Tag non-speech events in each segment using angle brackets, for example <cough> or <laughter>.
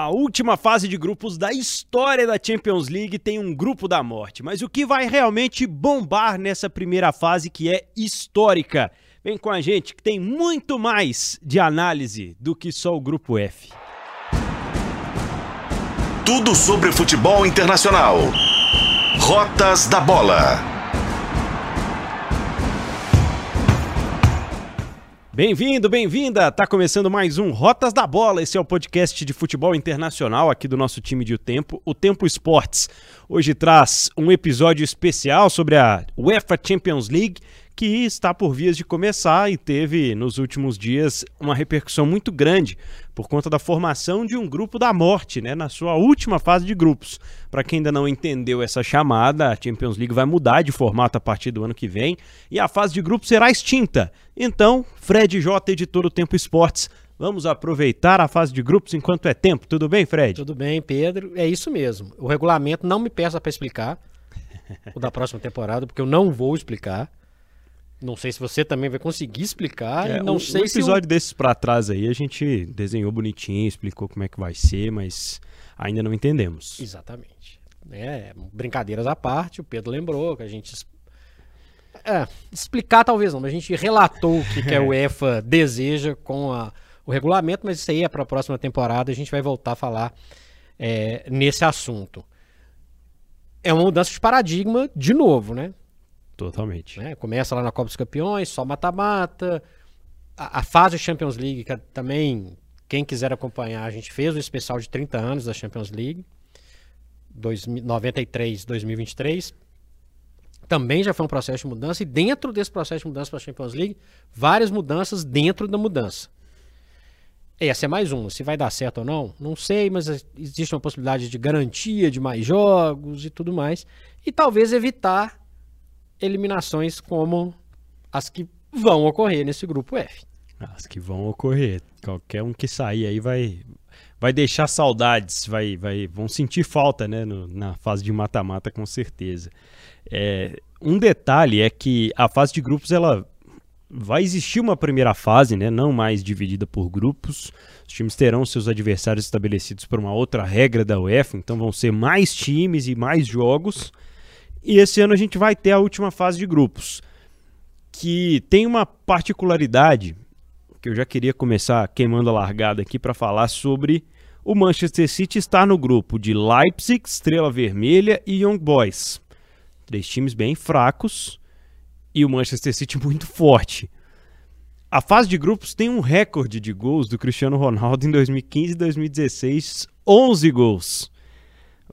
A última fase de grupos da história da Champions League tem um grupo da morte, mas o que vai realmente bombar nessa primeira fase que é histórica? Vem com a gente que tem muito mais de análise do que só o grupo F. Tudo sobre futebol internacional. Rotas da Bola. Bem-vindo, bem-vinda! Tá começando mais um Rotas da Bola. Esse é o podcast de futebol internacional aqui do nosso time de O Tempo, o Tempo Esportes. Hoje traz um episódio especial sobre a UEFA Champions League que está por vias de começar e teve nos últimos dias uma repercussão muito grande por conta da formação de um grupo da morte, né, na sua última fase de grupos. Para quem ainda não entendeu essa chamada, a Champions League vai mudar de formato a partir do ano que vem e a fase de grupos será extinta. Então, Fred J, editor do Tempo Esportes, Vamos aproveitar a fase de grupos enquanto é tempo. Tudo bem, Fred? Tudo bem, Pedro. É isso mesmo. O regulamento não me peça para explicar o da próxima temporada, porque eu não vou explicar. Não sei se você também vai conseguir explicar. É, não um, sei um episódio se desses para trás aí a gente desenhou bonitinho, explicou como é que vai ser, mas ainda não entendemos. Exatamente. É, brincadeiras à parte, o Pedro lembrou que a gente é, explicar talvez não, mas a gente relatou o que, que a <laughs> UEFA deseja com a, o regulamento, mas isso aí é para a próxima temporada, a gente vai voltar a falar é, nesse assunto. É uma mudança de paradigma de novo, né? Totalmente. Né? Começa lá na Copa dos Campeões, só mata-mata. A, a, fase Champions League, que também, quem quiser acompanhar, a gente fez um especial de 30 anos da Champions League, 93, 2023. Também já foi um processo de mudança, e dentro desse processo de mudança para a Champions League, várias mudanças dentro da mudança. Essa é mais uma. Se vai dar certo ou não, não sei, mas existe uma possibilidade de garantia de mais jogos e tudo mais. E talvez evitar eliminações como as que vão ocorrer nesse grupo F. As que vão ocorrer. Qualquer um que sair aí vai vai deixar saudades, vai, vai vão sentir falta, né, no, na fase de mata-mata com certeza. É, um detalhe é que a fase de grupos ela vai existir uma primeira fase, né, não mais dividida por grupos. Os times terão seus adversários estabelecidos por uma outra regra da UEFA, então vão ser mais times e mais jogos. E esse ano a gente vai ter a última fase de grupos, que tem uma particularidade que eu já queria começar queimando a largada aqui para falar sobre o Manchester City estar no grupo de Leipzig, Estrela Vermelha e Young Boys. Três times bem fracos e o Manchester City <laughs> muito forte. A fase de grupos tem um recorde de gols do Cristiano Ronaldo em 2015 e 2016, 11 gols.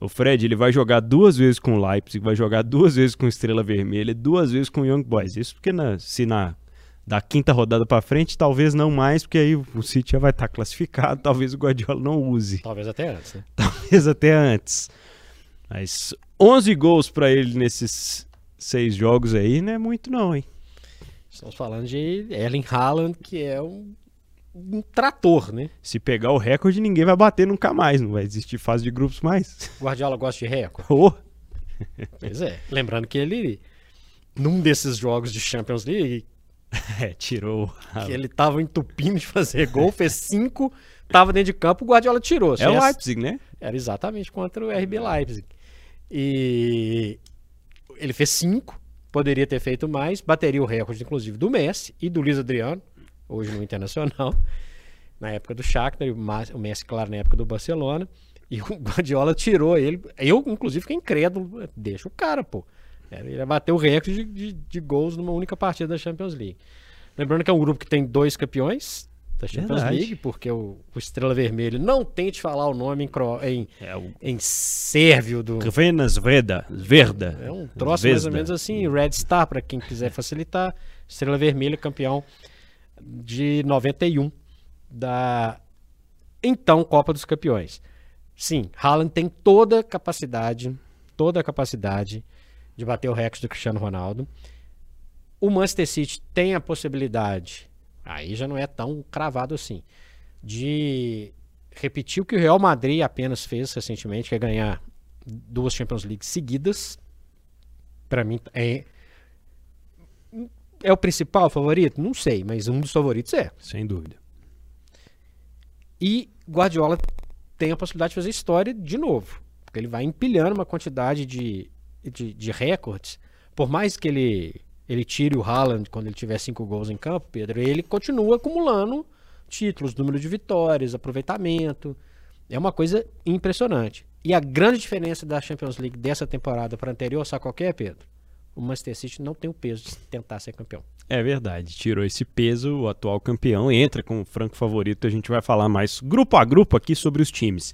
O Fred ele vai jogar duas vezes com o Leipzig, vai jogar duas vezes com Estrela Vermelha, duas vezes com o Young Boys. Isso porque na, se na da quinta rodada para frente, talvez não mais, porque aí o City já vai estar tá classificado, <laughs> talvez o Guardiola não use. Talvez até antes, né? <laughs> Talvez até antes. Mas 11 gols para ele nesses seis jogos aí não é muito não, hein? Estamos falando de Erling Haaland, que é um um trator, né? Se pegar o recorde, ninguém vai bater nunca mais. Não vai existir fase de grupos mais. <laughs> Guardiola gosta de recorde? Oh. Pois é. Lembrando que ele, num desses jogos de Champions League, <laughs> é, tirou. Que ele tava entupindo de fazer gol, fez cinco, tava dentro de campo, o Guardiola tirou. É o Leipzig, né? Era exatamente contra o RB Leipzig. E ele fez cinco, poderia ter feito mais, bateria o recorde, inclusive, do Messi e do Luiz Adriano hoje no Internacional, <laughs> na época do Shakhtar, o Messi, claro, na época do Barcelona, e o <laughs> Guardiola tirou ele. Eu, inclusive, fiquei incrédulo. Deixa o cara, pô. Ele bateu o recorde de, de, de, gols numa única partida da Champions League. Lembrando que é um grupo que tem dois campeões da Champions Verdade. League, porque o, o, Estrela Vermelho não tente falar o nome em, em, é o... em sérvio do. Venas Vreda. Verda. É um troço Vesda. mais ou menos assim, Red Star, para quem quiser facilitar. Estrela Vermelha, campeão de 91 da então Copa dos Campeões. Sim, Haaland tem toda a capacidade, toda a capacidade de bater o recorde do Cristiano Ronaldo. O Manchester City tem a possibilidade, aí já não é tão cravado assim, de repetir o que o Real Madrid apenas fez recentemente, que é ganhar duas Champions League seguidas. Para mim é é o principal favorito? Não sei, mas um dos favoritos é. Sem dúvida. E Guardiola tem a possibilidade de fazer história de novo. Porque ele vai empilhando uma quantidade de, de, de recordes. Por mais que ele, ele tire o Haaland quando ele tiver cinco gols em campo, Pedro, ele continua acumulando títulos, número de vitórias, aproveitamento. É uma coisa impressionante. E a grande diferença da Champions League dessa temporada para a anterior, sabe qual é, Pedro? O Manchester City não tem o peso de tentar ser campeão. É verdade, tirou esse peso, o atual campeão entra com o franco favorito. A gente vai falar mais grupo a grupo aqui sobre os times.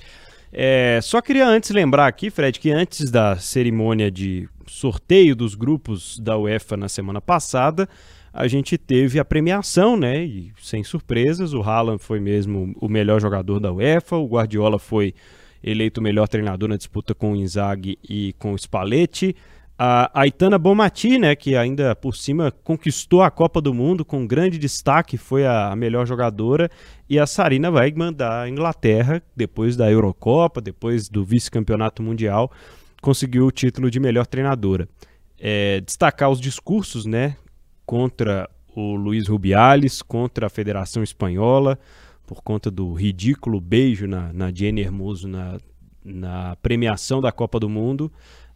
É, só queria antes lembrar aqui, Fred, que antes da cerimônia de sorteio dos grupos da UEFA na semana passada, a gente teve a premiação, né? E sem surpresas, o Haaland foi mesmo o melhor jogador da UEFA, o Guardiola foi eleito o melhor treinador na disputa com o Inzaghi e com o Spalletti. A Aitana Bomati, né, que ainda por cima conquistou a Copa do Mundo com grande destaque, foi a melhor jogadora, e a Sarina Weigmann da Inglaterra, depois da Eurocopa, depois do vice-campeonato mundial, conseguiu o título de melhor treinadora. É, destacar os discursos, né, contra o Luiz Rubiales, contra a Federação Espanhola, por conta do ridículo beijo na, na Jenny Hermoso na, na premiação da Copa do Mundo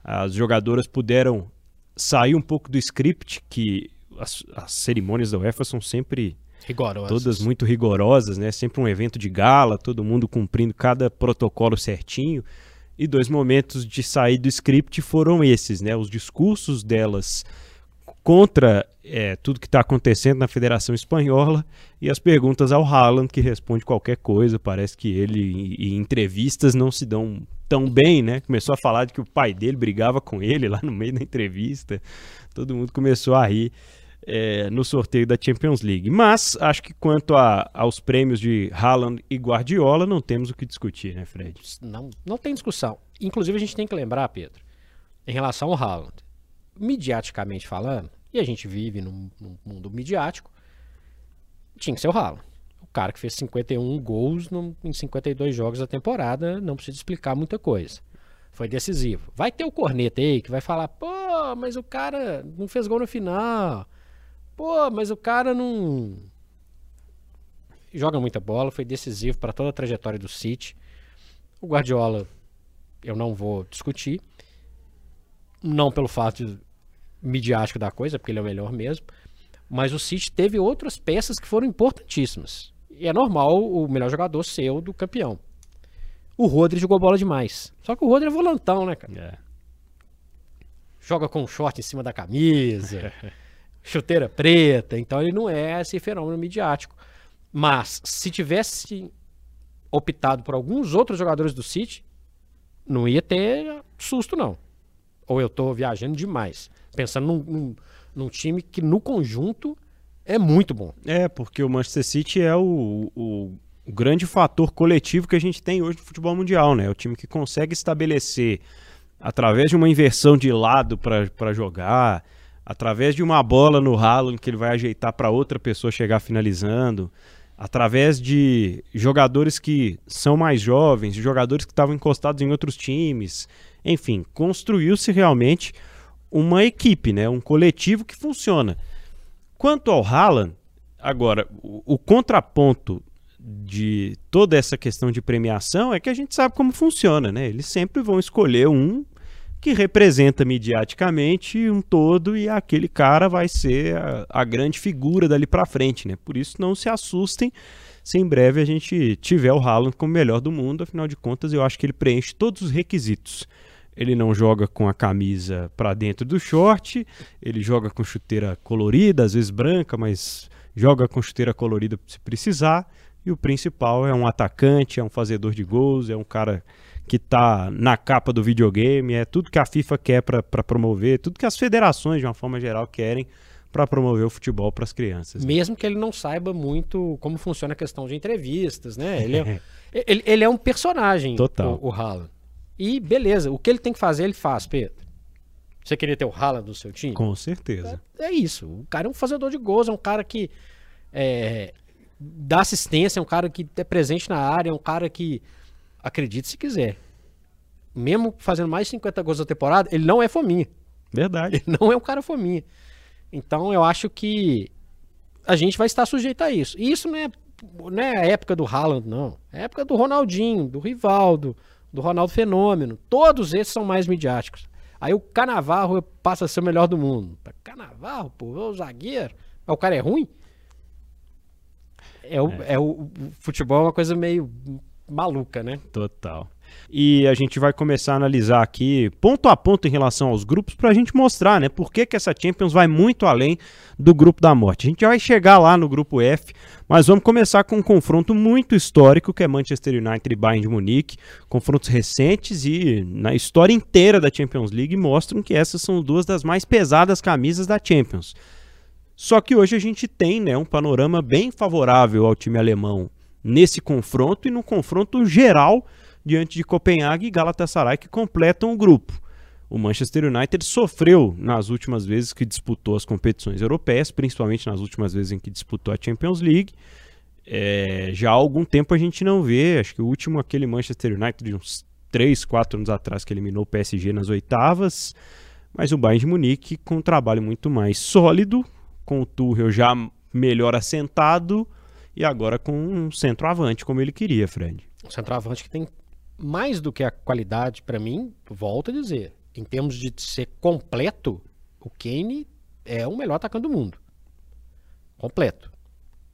as jogadoras puderam sair um pouco do script, que as, as cerimônias da UEFA são sempre rigorosas. todas muito rigorosas, né? Sempre um evento de gala, todo mundo cumprindo cada protocolo certinho. E dois momentos de sair do script foram esses, né? Os discursos delas contra é, tudo que está acontecendo na Federação Espanhola e as perguntas ao Haaland, que responde qualquer coisa. Parece que ele e entrevistas não se dão tão bem, né? Começou a falar de que o pai dele brigava com ele lá no meio da entrevista. Todo mundo começou a rir é, no sorteio da Champions League. Mas acho que quanto a, aos prêmios de Haaland e Guardiola, não temos o que discutir, né, Fred? Não, não tem discussão. Inclusive, a gente tem que lembrar, Pedro, em relação ao Haaland, mediaticamente falando, e a gente vive num, num mundo midiático, tinha que ser o Haaland. O cara que fez 51 gols no, em 52 jogos da temporada, não precisa explicar muita coisa. Foi decisivo. Vai ter o corneta aí que vai falar: pô, mas o cara não fez gol no final. Pô, mas o cara não. Joga muita bola, foi decisivo para toda a trajetória do City. O Guardiola, eu não vou discutir. Não pelo fato de midiático da coisa, porque ele é o melhor mesmo. Mas o City teve outras peças que foram importantíssimas. E é normal o melhor jogador ser o do campeão. O Rodri jogou bola demais. Só que o Rodri é volantão, né, cara? É. Joga com um short em cima da camisa, <laughs> chuteira preta, então ele não é esse fenômeno midiático. Mas se tivesse optado por alguns outros jogadores do City, não ia ter susto, não. Ou eu tô viajando demais pensando num, num, num, time que no conjunto é muito bom. É, porque o Manchester City é o, o, o grande fator coletivo que a gente tem hoje no futebol mundial, né? É o time que consegue estabelecer, através de uma inversão de lado para jogar, através de uma bola no ralo que ele vai ajeitar para outra pessoa chegar finalizando, através de jogadores que são mais jovens, jogadores que estavam encostados em outros times, enfim, construiu-se realmente uma equipe, né? um coletivo que funciona. Quanto ao Haaland, agora, o, o contraponto de toda essa questão de premiação é que a gente sabe como funciona, né? Eles sempre vão escolher um que representa mediaticamente um todo e aquele cara vai ser a, a grande figura dali para frente, né? Por isso não se assustem se em breve a gente tiver o Haaland como melhor do mundo, afinal de contas eu acho que ele preenche todos os requisitos ele não joga com a camisa para dentro do short, ele joga com chuteira colorida, às vezes branca, mas joga com chuteira colorida se precisar. E o principal é um atacante, é um fazedor de gols, é um cara que está na capa do videogame, é tudo que a FIFA quer para promover, tudo que as federações, de uma forma geral, querem para promover o futebol para as crianças. Né? Mesmo que ele não saiba muito como funciona a questão de entrevistas, né? Ele é, <laughs> ele, ele é um personagem, Total. o, o Haaland. E beleza, o que ele tem que fazer, ele faz, Pedro. Você queria ter o Haaland no seu time? Com certeza. É, é, isso. O cara é um fazedor de gols, é um cara que é, dá assistência, é um cara que é presente na área, é um cara que acredite se quiser. Mesmo fazendo mais de 50 gols na temporada, ele não é fominha. Verdade. Ele não é um cara fominha. Então eu acho que a gente vai estar sujeito a isso. E isso não é não é a época do Haaland, não. É a época do Ronaldinho, do Rivaldo, do Ronaldo Fenômeno. Todos esses são mais midiáticos. Aí o Canavarro passa a ser o melhor do mundo. Canavarro, pô, o zagueiro. Mas o cara é ruim? É o, é. é o, o futebol é uma coisa meio maluca, né? Total. E a gente vai começar a analisar aqui ponto a ponto em relação aos grupos para a gente mostrar, né, por que, que essa Champions vai muito além do grupo da morte. A gente vai chegar lá no grupo F, mas vamos começar com um confronto muito histórico que é Manchester United e Bayern de Munique, confrontos recentes e na história inteira da Champions League mostram que essas são duas das mais pesadas camisas da Champions. Só que hoje a gente tem né, um panorama bem favorável ao time alemão nesse confronto e no confronto geral diante de Copenhague e Galatasaray que completam o grupo. O Manchester United sofreu nas últimas vezes que disputou as competições europeias, principalmente nas últimas vezes em que disputou a Champions League. É, já há algum tempo a gente não vê, acho que o último aquele Manchester United de uns 3, 4 anos atrás que eliminou o PSG nas oitavas, mas o Bayern de Munique com um trabalho muito mais sólido, com o Tuchel já melhor assentado e agora com um centroavante como ele queria, Fred. Um centroavante que tem mais do que a qualidade, para mim, volto a dizer, em termos de ser completo, o Kane é o melhor atacante do mundo. Completo.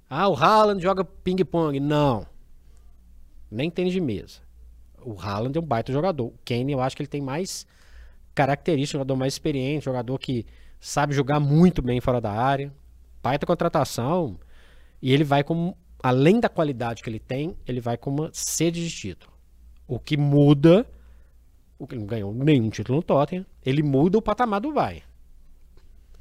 Ah, o Haaland joga ping-pong. Não. Nem tênis de mesa. O Haaland é um baita jogador. O Kane, eu acho que ele tem mais características, jogador mais experiente, jogador que sabe jogar muito bem fora da área. Baita contratação. E ele vai com, além da qualidade que ele tem, ele vai com uma sede de título. O que muda, o que não ganhou nenhum título no Tottenham, ele muda o patamar do Bayern.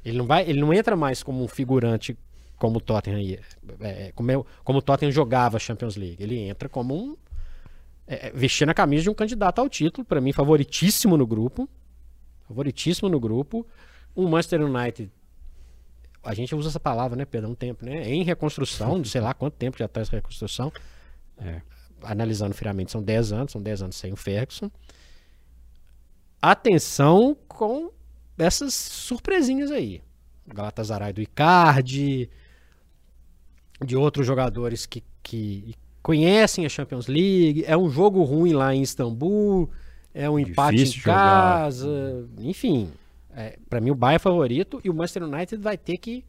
Ele não vai, ele não entra mais como um figurante como o Tottenham é, é como, eu, como o Tottenham jogava Champions League. Ele entra como um é, é vestindo a camisa de um candidato ao título, para mim favoritíssimo no grupo, favoritíssimo no grupo. Um Manchester United a gente usa essa palavra, né, Pedro, um tempo, né? Em reconstrução, de sei lá quanto tempo já está essa reconstrução. É analisando friamente, são 10 anos, são 10 anos sem o Ferguson. Atenção com essas surpresinhas aí. Galatasaray do Icardi, de outros jogadores que, que conhecem a Champions League. É um jogo ruim lá em Istambul, é um empate Difícil em casa, jogar. enfim. É, para mim o Bayern é favorito e o Manchester United vai ter que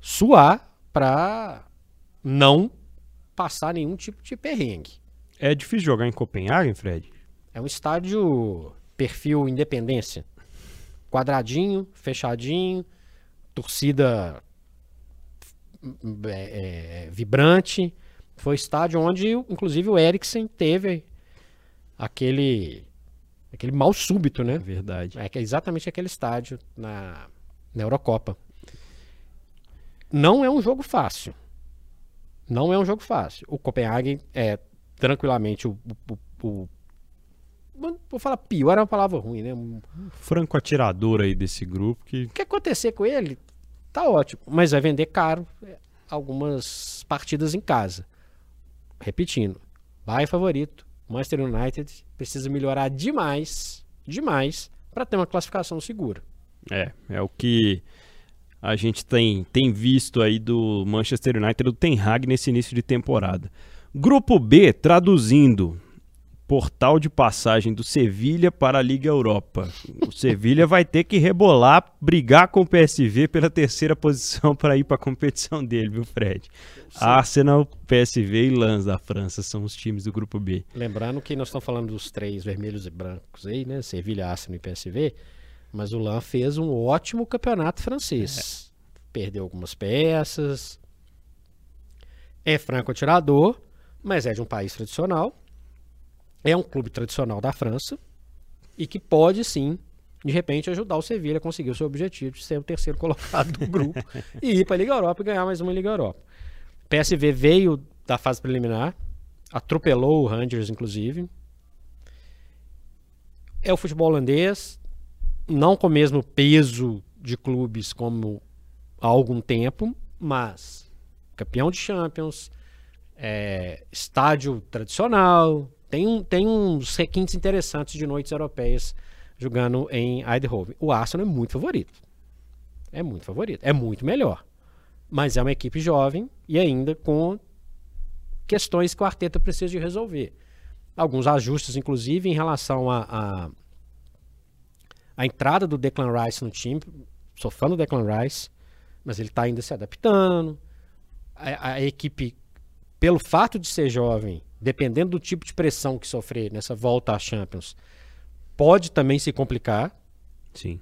suar para não passar nenhum tipo de perrengue. É difícil jogar em Copenhague, Fred? É um estádio perfil independência. Quadradinho, fechadinho, torcida é, é, vibrante. Foi estádio onde, inclusive, o Eriksen teve aquele aquele mal súbito, né? Verdade. É exatamente aquele estádio na, na Eurocopa. Não é um jogo fácil. Não é um jogo fácil. O Copenhague é tranquilamente o, o, o vou falar pior é uma palavra ruim, né? Um franco atirador aí desse grupo que o que acontecer com ele tá ótimo, mas vai vender caro é, algumas partidas em casa. Repetindo, vai favorito. Manchester United precisa melhorar demais, demais para ter uma classificação segura. É, é o que a gente tem, tem visto aí do Manchester United do Ten Hag nesse início de temporada. Grupo B, traduzindo, portal de passagem do Sevilha para a Liga Europa. O Sevilha vai ter que rebolar, brigar com o PSV pela terceira posição para ir para a competição dele, viu, Fred? Sim. Arsenal, PSV e Lens da França são os times do grupo B. Lembrando que nós estamos falando dos três vermelhos e brancos aí, né? Sevilha, Arsenal e PSV, mas o Lan fez um ótimo campeonato francês. É. Perdeu algumas peças. É franco atirador mas é de um país tradicional, é um clube tradicional da França e que pode sim, de repente, ajudar o Sevilha a conseguir o seu objetivo de ser o terceiro <laughs> colocado do grupo e ir para a Liga Europa e ganhar mais uma Liga Europa. PSV veio da fase preliminar, atropelou o Rangers, inclusive. É o futebol holandês, não com o mesmo peso de clubes como há algum tempo, mas campeão de Champions, é, estádio tradicional, tem, um, tem uns requintes interessantes de noites europeias jogando em Eindhoven. O Arsenal é muito favorito. É muito favorito. É muito melhor. Mas é uma equipe jovem e ainda com questões que o Arteta precisa de resolver. Alguns ajustes, inclusive, em relação a, a, a entrada do Declan Rice no time. Sou fã do Declan Rice, mas ele está ainda se adaptando. A, a, equipe, pelo fato de ser jovem, dependendo do tipo de pressão que sofrer nessa volta à Champions, pode também se complicar. Sim.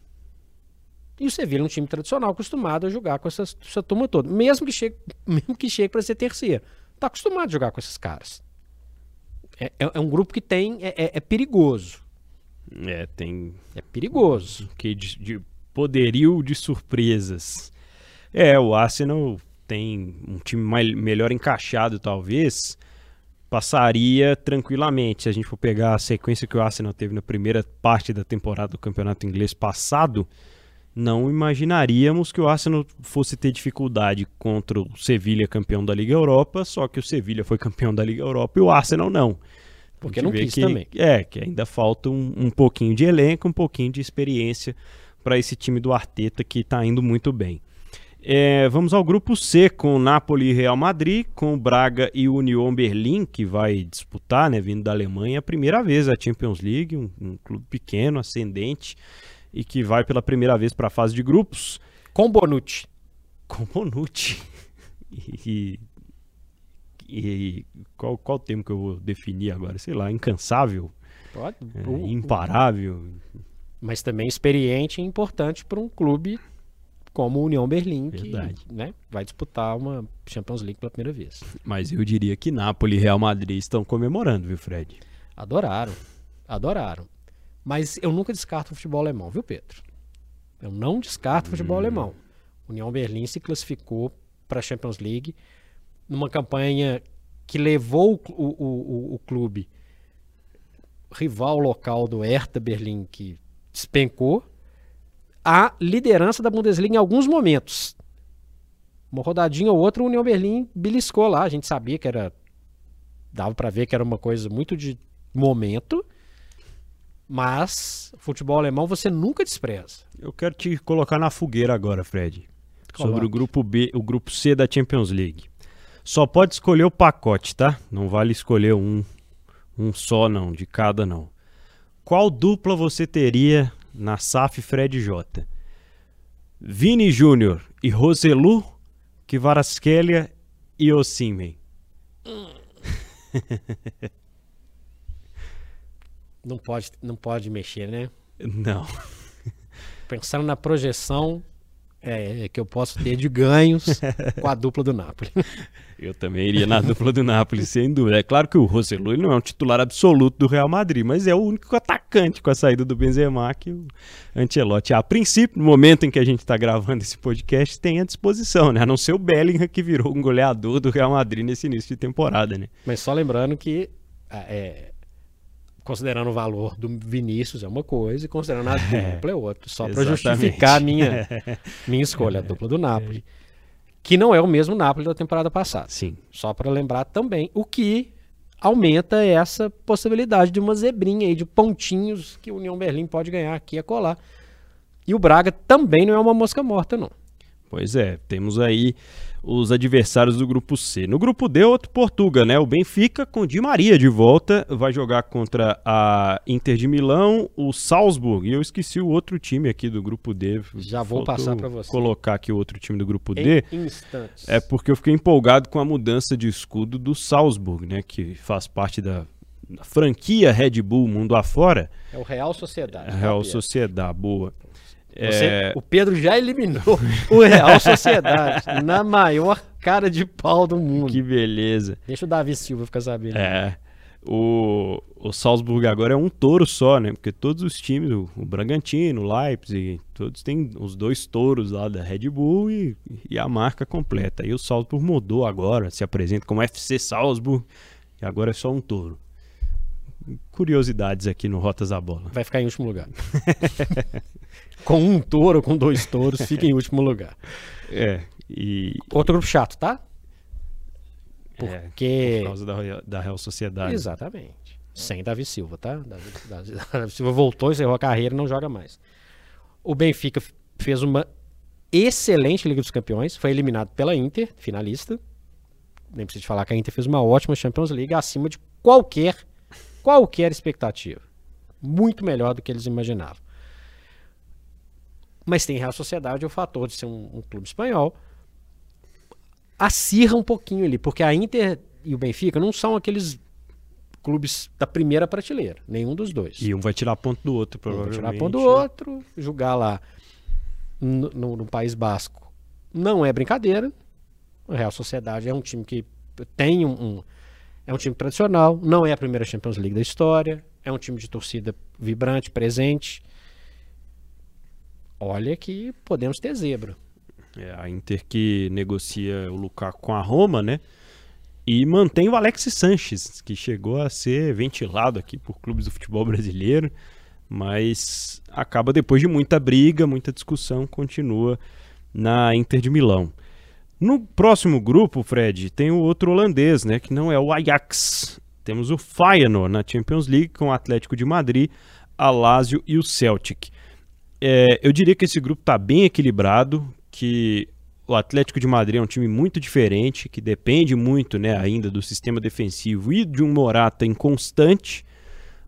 E o Sevilla é um time tradicional, acostumado a jogar com essa, essa turma toda. Mesmo que chegue, <laughs> mesmo que chegue para ser terceiro. Está acostumado a jogar com esses caras. É, é, é um grupo que tem. É, é, é, perigoso. É, tem. É perigoso. Que de, de poderio de surpresas. É, o Arsenal tem um time mais, melhor encaixado, talvez. Passaria tranquilamente. Se a gente for pegar a sequência que o Arsenal teve na primeira parte da temporada do campeonato inglês passado, não imaginaríamos que o Arsenal fosse ter dificuldade contra o Sevilha, campeão da Liga Europa, só que o Sevilha foi campeão da Liga Europa e o Arsenal não. Porque não quis que, também. É, que ainda falta um, um pouquinho de elenco, um pouquinho de experiência para esse time do Arteta que está indo muito bem. É, vamos ao grupo C com Napoli e Real Madrid, com Braga e Union Berlim, que vai disputar, né, vindo da Alemanha, a primeira vez a Champions League, um, um clube pequeno, ascendente e que vai pela primeira vez para a fase de grupos. Com Bonucci. Com Bonucci. <laughs> E, e, qual, qual termo que eu vou definir agora? Sei lá, incansável. Pode. É, imparável. Mas também experiente e importante para um clube como o União Berlim, Verdade. que né, vai disputar uma Champions League pela primeira vez. Mas eu diria que Napoli e Real Madrid estão comemorando, viu, Fred? Adoraram. Adoraram. Mas eu nunca descarto o futebol alemão, viu, Pedro? Eu não descarto o futebol hum. alemão. União Berlim se classificou para a Champions League numa campanha que levou o, o, o, o, clube rival local do Hertha Berlim, que despencou, à liderança da Bundesliga em alguns momentos. Uma rodadinha ou outra, o União Berlim beliscou lá. A gente sabia que era. dava para ver que era uma coisa muito de momento mas futebol alemão você nunca despreza. Eu quero te colocar na fogueira agora, Fred. Coloque. Sobre o grupo B, o grupo C da Champions League. Só pode escolher o pacote, tá? Não vale escolher um, um só não, de cada não. Qual dupla você teria na SAF Fred J? Vini Júnior e Roselu, Kvaratskhelia e Osimhen. Hum. Não pode, não pode mexer, né? Não. Pensando na projeção é, que eu posso ter de ganhos <laughs> com a dupla do Napoli. <laughs> Eu também iria na dupla do Napoli, sem dúvida. É claro que o Roselu não é um titular absoluto do Real Madrid, mas é o único atacante com a saída do Benzema que o Ancelotti, a princípio, no momento em que a gente está gravando esse podcast, tem à disposição, né? A não ser o Bellingham que virou um goleador do Real Madrid nesse início de temporada, né? Mas só lembrando que é, considerando o valor do Vinícius é uma coisa e considerando a <laughs> é, dupla é outra. Só para justificar a minha, <laughs> minha escolha, a dupla do Napoli. Que não é o mesmo Napoli da temporada passada. Sim. Só para lembrar também o que aumenta essa possibilidade de uma zebrinha aí, de pontinhos que o União Berlim pode ganhar aqui e colar. E o Braga também não é uma mosca morta, não. Pois é, temos aí os adversários do grupo C. No grupo D, outro Portuga, né? O Benfica com Di Maria de volta, vai jogar contra a Inter de Milão, o Salzburg, e eu esqueci o outro time aqui do grupo D. Já vou Faltou passar para você. Colocar aqui o outro time do grupo em D. Instantes. É porque eu fiquei empolgado com a mudança de escudo do Salzburg, né? Que faz parte da franquia Red Bull mundo afora. É o Real Sociedade. Real Sociedade, boa. Você, é... O Pedro já eliminou <laughs> o Real Sociedade na maior cara de pau do mundo. Que beleza. Deixa o Davi Silva ficar sabendo. É. O, o Salzburg agora é um touro só, né? Porque todos os times, o, o Bragantino, o Leipzig, todos têm os dois touros lá da Red Bull e, e a marca completa. E o Salzburg mudou agora, se apresenta como FC Salzburg e agora é só um touro curiosidades aqui no Rotas da Bola. Vai ficar em último lugar. <laughs> com um touro, com dois touros, fica em último lugar. É. E... Outro grupo chato, tá? É, Porque. É, por causa da, da Real Sociedade. Exatamente. Sem Davi Silva, tá? Davi, Davi, <laughs> Davi Silva voltou, encerrou a carreira e não joga mais. O Benfica fez uma excelente Liga dos Campeões, foi eliminado pela Inter, finalista. nem preciso falar que a Inter fez uma ótima Champions League acima de qualquer, qualquer expectativa. Muito melhor do que eles imaginavam. Mas tem Real Sociedade o fator de ser um, um clube espanhol. Acirra um pouquinho ali, porque a Inter e o Benfica não são aqueles clubes da primeira prateleira, nenhum dos dois. E um vai tirar ponto do outro, Um provavelmente. vai tirar ponto do outro, jogar lá no, no- no País Basco não é brincadeira. A Real Sociedade é um time que tem um, um- é um time tradicional, não é a primeira Champions League da história, é um time de torcida vibrante, presente. Olha que podemos ter zebra. É, a Inter que negocia o Lukaku com a Roma, né? E mantém o Alexis Sanches, que chegou a ser ventilado aqui por clubes do futebol brasileiro, mas acaba depois de muita briga, muita discussão, continua na Inter de Milão. No próximo grupo, Fred, tem o outro holandês, né, que não é o Ajax. Temos o Feyenoord na Champions League com o Atlético de Madrid, a Lazio e o Celtic. É, eu diria que esse grupo está bem equilibrado, que o Atlético de Madrid é um time muito diferente, que depende muito né, ainda do sistema defensivo e de um Morata inconstante.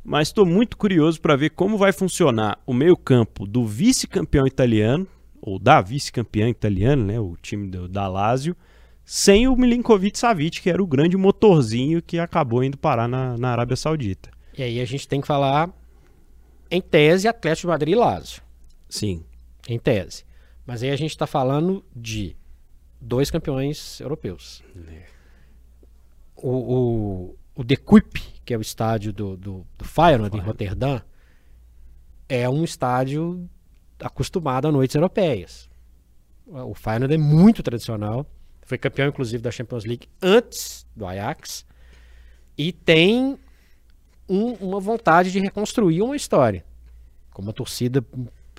Mas estou muito curioso para ver como vai funcionar o meio-campo do vice-campeão italiano, ou da vice-campeã italiana, né, o time do, da Lazio, sem o Milinkovic Savic, que era o grande motorzinho que acabou indo parar na, na Arábia Saudita. E aí a gente tem que falar, em tese, Atlético de Madrid e Lazio. Sim, Em tese. Mas aí a gente está falando de dois campeões europeus. O, o, o De Kuip, que é o estádio do, do, do Feyenoord em Roterdã, é um estádio acostumado a noites europeias. O Feyenoord é muito tradicional. Foi campeão, inclusive, da Champions League antes do Ajax. E tem um- uma vontade de reconstruir uma história. Com uma torcida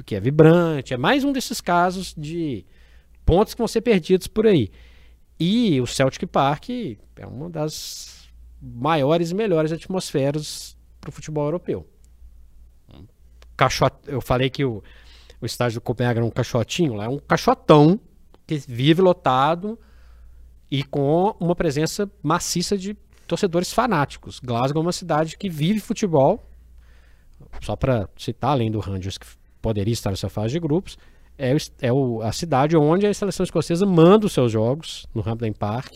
que é vibrante. É mais um desses casos de pontos que vão ser perdidos por aí. E o Celtic Park é uma das maiores e melhores atmosferas para o futebol europeu. Caixot... Eu falei que o, o estádio do Copenhague era um caixotinho, lá é um caixotão que vive lotado e com uma presença maciça de torcedores fanáticos. Glasgow é uma cidade que vive futebol, só para citar, além do Rangers, que poderia estar nessa fase de grupos, é, o é o- a cidade onde a seleção escocesa manda os seus jogos, no Hampden Park.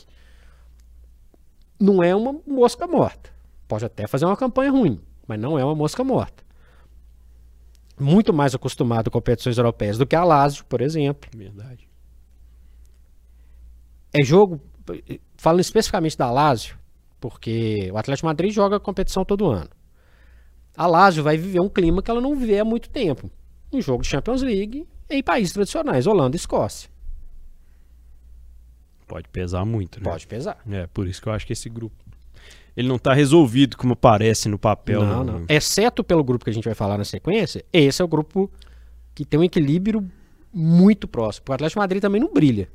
Não é uma mosca morta. Pode até fazer uma campanha ruim, mas não é uma mosca morta. Muito mais acostumado com competições europeias do que a Lazio, por exemplo. verdade. É jogo, falando especificamente da Lazio, porque o Atlético de Madrid joga competição todo ano. A Lazio vai viver um clima que ela não viveu há muito tempo. Um jogo de Champions League em países tradicionais, Holanda e Escócia. Pode pesar muito, né? Pode pesar. É, por isso que eu acho que esse grupo. Ele não tá resolvido como parece no papel. Não, no- não. Exceto pelo grupo que a gente vai falar na sequência, esse é o grupo que tem um equilíbrio muito próximo. O Atlético de Madrid também não brilha.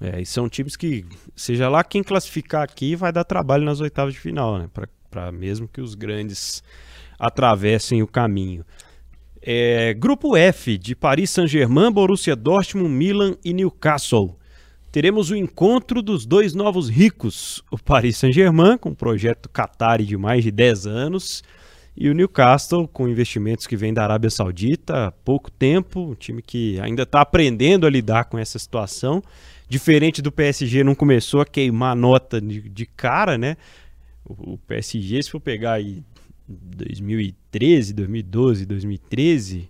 É, e são times que, seja lá quem classificar aqui, vai dar trabalho nas oitavas de final, né? Pra mesmo que os grandes atravessem o caminho. É, grupo F, de Paris Saint-Germain, Borussia Dortmund, Milan e Newcastle. Teremos o encontro dos dois novos ricos, o Paris Saint-Germain, com um projeto Qatari de mais de 10 anos, e o Newcastle, com investimentos que vêm da Arábia Saudita há pouco tempo, um time que ainda está aprendendo a lidar com essa situação. Diferente do PSG, não começou a queimar nota de, de cara, né? O, o PSG, se for pegar aí 2013, 2012, 2013,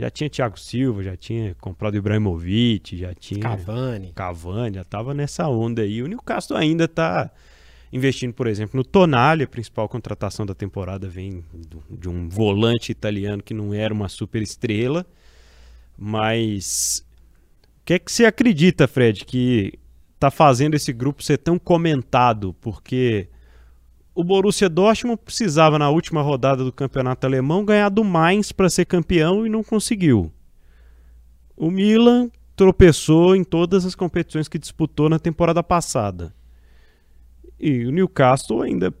já tinha Thiago Silva, já tinha comprado Ibrahimovic, já tinha Cavani. Cavani, já estava nessa onda aí. O Newcastle ainda está investindo, por exemplo, no Tonali, a principal contratação da temporada vem de um volante italiano que não era uma super estrela, mas o que é que você acredita, Fred, que tá fazendo esse grupo ser tão comentado? Porque o Borussia Dortmund precisava na última rodada do campeonato alemão ganhar do Mainz para ser campeão e não conseguiu. O Milan tropeçou em todas as competições que disputou na temporada passada. E o Newcastle ainda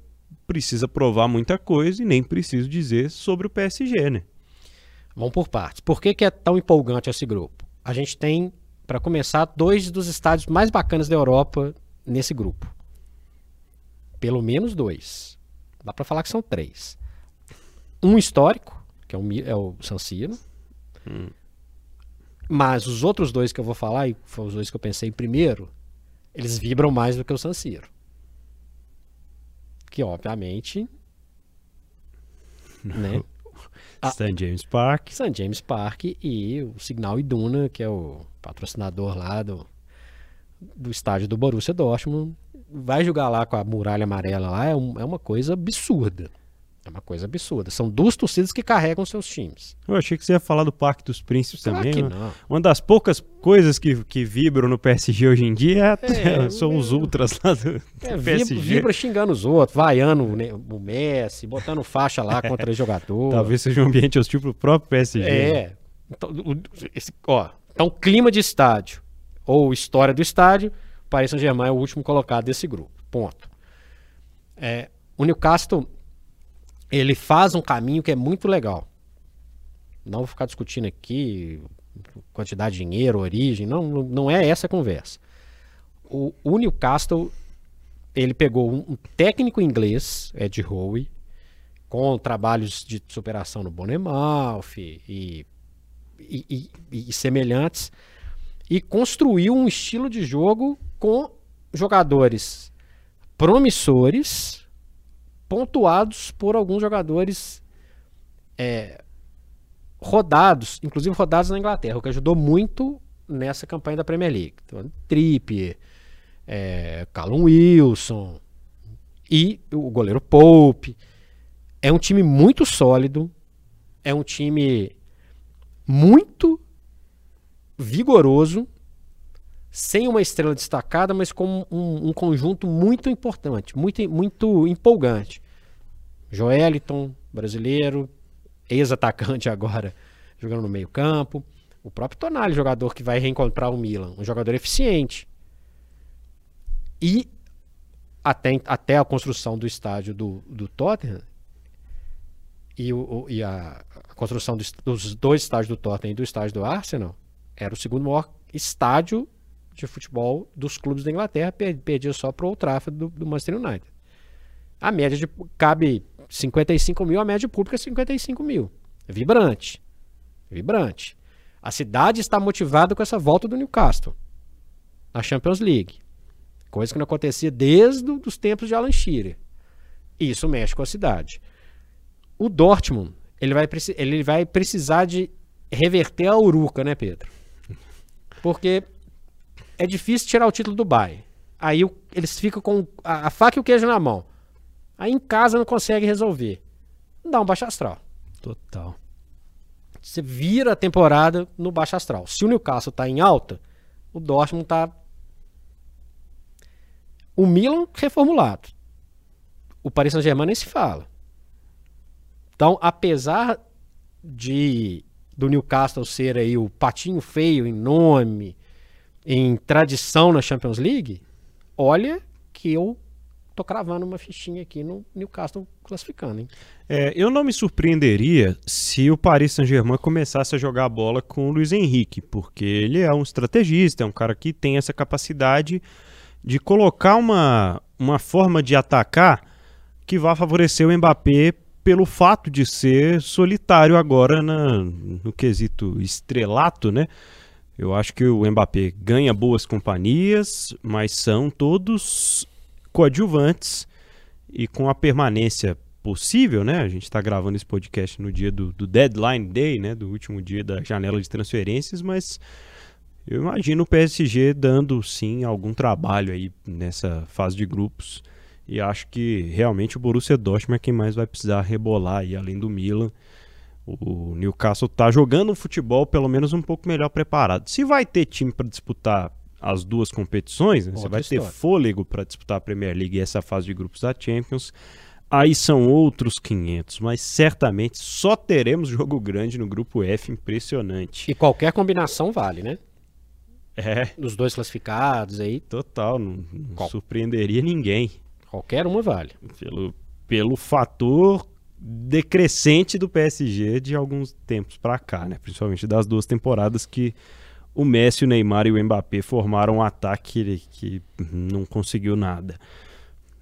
precisa provar muita coisa e nem preciso dizer sobre o PSG, né? Vamos por partes. Por que, que é tão empolgante esse grupo? A gente tem, para começar, dois dos estádios mais bacanas da Europa nesse grupo. Pelo menos dois. Dá para falar que são três. Um histórico, que é o, é o San Siro. Hum. Mas os outros dois que eu vou falar, e foram os dois que eu pensei primeiro, eles vibram mais do que o San Siro. Que, obviamente, <laughs> né? <laughs> St. James Park. St. James Park e o Signal Iduna, que é o patrocinador lá do, do estádio do Borussia Dortmund. Vai jogar lá com a muralha amarela lá, é, um, é uma coisa absurda. É uma coisa absurda. São duas torcidas que carregam seus times. Eu achei que você ia falar do Parque dos Príncipes claro também. Né? Uma das poucas coisas que, que vibram no PSG hoje em dia é, <laughs> são os ultras lá do, do É, PSG. vibra, xingando os outros, vaiando né, o Messi, botando faixa lá contra <laughs> o jogador. Talvez seja um ambiente hostil pro próprio PSG. né? É. Então, o- esse- ó, então, clima de estádio ou história do estádio, Paris Saint-Germain é o último colocado desse grupo. Ponto. É, o Newcastle ele faz um caminho que é muito legal. Não vou ficar discutindo aqui quantidade de dinheiro, origem, não, não- é essa a conversa. O, o Newcastle ele pegou um, um técnico inglês, Ed Howe, com trabalhos de superação no Bournemouth e, e, e- e semelhantes, e construiu um estilo de jogo com jogadores promissores, pontuados por alguns jogadores é, rodados, inclusive rodados na Inglaterra, o que ajudou muito nessa campanha da Premier League. Então, Trippier, é, Callum Wilson e o goleiro Pope. É um time muito sólido, é um time muito vigoroso, sem uma estrela destacada, mas com um, um conjunto muito importante, muito, muito empolgante. Joeliton, brasileiro, ex-atacante agora, jogando no meio campo. O próprio Tonali, jogador que vai reencontrar o Milan, um jogador eficiente. E até, até a construção do estádio do, do Tottenham e, o, e a, construção dos dois estádios do Tottenham e do estádio do Arsenal, era o segundo maior estádio de futebol dos clubes da Inglaterra, per- perdia só para o Trafford do, do Manchester United. A média de cabe 55 mil, a média pública é 55 mil. Vibrante. Vibrante. A cidade está motivada com essa volta do Newcastle na Champions League. Coisa que não acontecia desde os tempos de Alan Shearer. Isso mexe com a cidade. O Dortmund, ele vai, ele vai precisar de reverter a Uruca, né, Pedro? Porque é difícil tirar o título do Bayern. Aí o- eles ficam com a, a faca e o queijo na mão. Aí em casa não consegue resolver. Dá um baixo astral. Total. Você vira a temporada no baixo astral. Se o Newcastle tá em alta, o Dortmund tá. O Milan reformulado. O Paris Saint-Germain nem se fala. Então, apesar de do Newcastle ser aí o patinho feio em nome, em tradição na Champions League, olha que eu tô cravando uma fichinha aqui no Newcastle classificando, hein? É, eu não me surpreenderia se o Paris Saint-Germain começasse a jogar bola com o Luiz Henrique, porque ele é um estrategista, é um cara que tem essa capacidade de colocar uma, uma forma de atacar que vá favorecer o Mbappé pelo fato de ser solitário agora na- no quesito estrelato, né? Eu acho que o Mbappé ganha boas companhias, mas são todos coadjuvantes e com a permanência possível, né? A gente está gravando esse podcast no dia do, do deadline day, né? Do último dia da janela de transferências, mas eu imagino o PSG dando sim algum trabalho aí nessa fase de grupos e acho que realmente o Borussia Dortmund é quem mais vai precisar rebolar aí além do Milan. O Newcastle tá jogando um futebol pelo menos um pouco melhor preparado. Se vai ter time para disputar as duas competições, né? você vai ter história. fôlego para disputar a Premier League e essa fase de grupos da Champions. Aí são outros 500, mas certamente só teremos jogo grande no grupo F, impressionante. E qualquer combinação vale, né? É, Dos dois classificados aí, total, não, não surpreenderia ninguém qualquer uma vale. pelo, pelo fator decrescente do PSG de alguns tempos para cá, né? Principalmente das duas temporadas que o Messi, o Neymar e o Mbappé formaram um ataque que não conseguiu nada.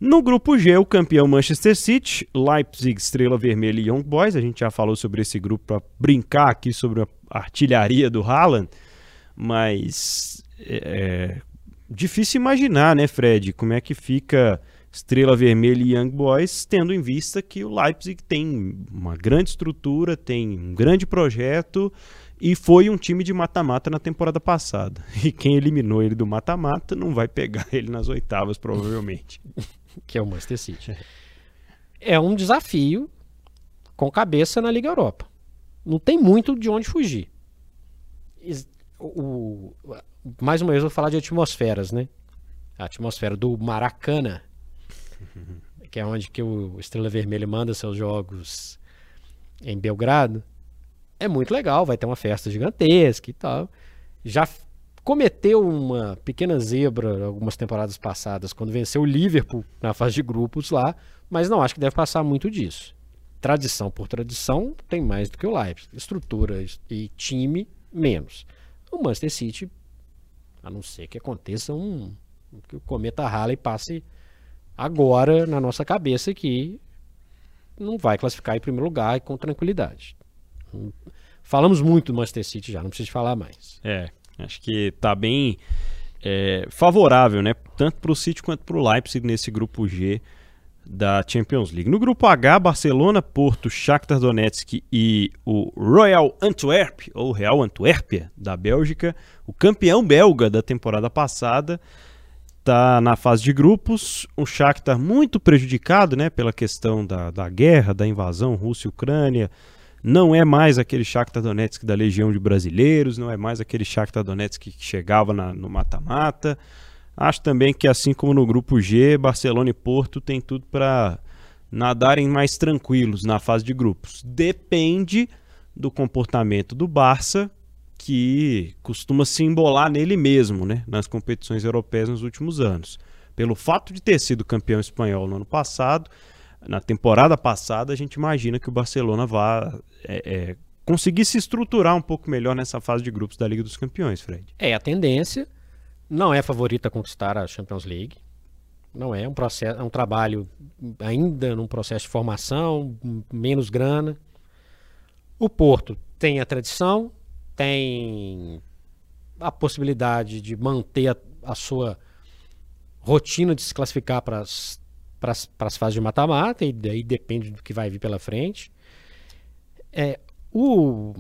No grupo G, o campeão Manchester City, Leipzig, Estrela Vermelha e Young Boys. A gente já falou sobre esse grupo para brincar aqui sobre a artilharia do Haaland, mas é, é difícil imaginar, né, Fred, como é que fica Estrela Vermelha e Young Boys, tendo em vista que o Leipzig tem uma grande estrutura, tem um grande projeto e foi um time de mata-mata na temporada passada. <laughs> E quem eliminou ele do mata-mata não vai pegar <laughs> ele nas oitavas, provavelmente. <laughs> que é o Manchester City. É um desafio com cabeça na Liga Europa. Não tem muito de onde fugir. O, o, mais uma vez eu vou falar de atmosferas, né? A atmosfera do Maracanã, <laughs> que é onde que o Estrela Vermelha manda seus jogos em Belgrado, é muito legal, vai ter uma festa gigantesca e tal. Já cometeu uma pequena zebra algumas temporadas passadas, quando venceu o Liverpool na fase de grupos lá, mas não acho que deve passar muito disso. Tradição por tradição, tem mais do que o Leipzig. Estrutura e time, menos. O Manchester City, a não ser que aconteça um. que o cometa rala e passe agora na nossa cabeça que não vai classificar em primeiro lugar e com tranquilidade. Falamos muito do Manchester City já, não preciso falar mais. É, acho que tá bem é, favorável, né? Tanto para o City quanto para o Leipzig nesse grupo G da Champions League. No grupo H, Barcelona, Porto, Shakhtar Donetsk e o Royal Antwerp, ou Real Antuérpia, da Bélgica, o campeão belga da temporada passada, está na fase de grupos. O Shakhtar muito prejudicado né, pela questão da, da guerra, da invasão Rússia-Ucrânia, não é mais aquele Shakhtar Donetsk da Legião de Brasileiros, não é mais aquele Shakhtar Donetsk que chegava na, no mata-mata. Acho também que assim como no grupo G, Barcelona e Porto tem tudo para nadarem mais tranquilos na fase de grupos. Depende do comportamento do Barça, que costuma se embolar nele mesmo, né, nas competições europeias nos últimos anos. Pelo fato de ter sido campeão espanhol no ano passado, na temporada passada, a gente imagina que o Barcelona vá é, é, conseguir se estruturar um pouco melhor nessa fase de grupos da Liga dos Campeões, Fred. É a tendência. Não é favorita a conquistar a Champions League. Não é um processo, é um trabalho ainda num processo de formação, menos grana. O Porto tem a tradição, tem a possibilidade de manter a, a sua rotina de se classificar para as fases de mata-mata, e daí depende do que vai vir pela frente. É, o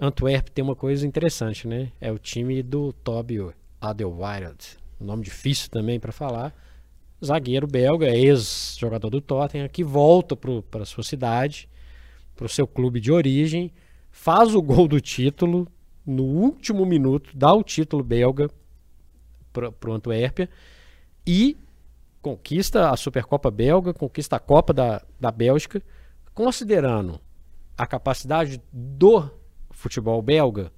Antwerp tem uma coisa interessante, né? É o time do Toby Alderweireld, um nome difícil também para falar. Zagueiro belga, ex-jogador do Tottenham, que volta para sua cidade, para o seu clube de origem, faz o gol do título no último minuto, dá o título belga para o Antuérpia e conquista a Supercopa Belga, conquista a Copa da, da Bélgica, considerando a capacidade do futebol belga,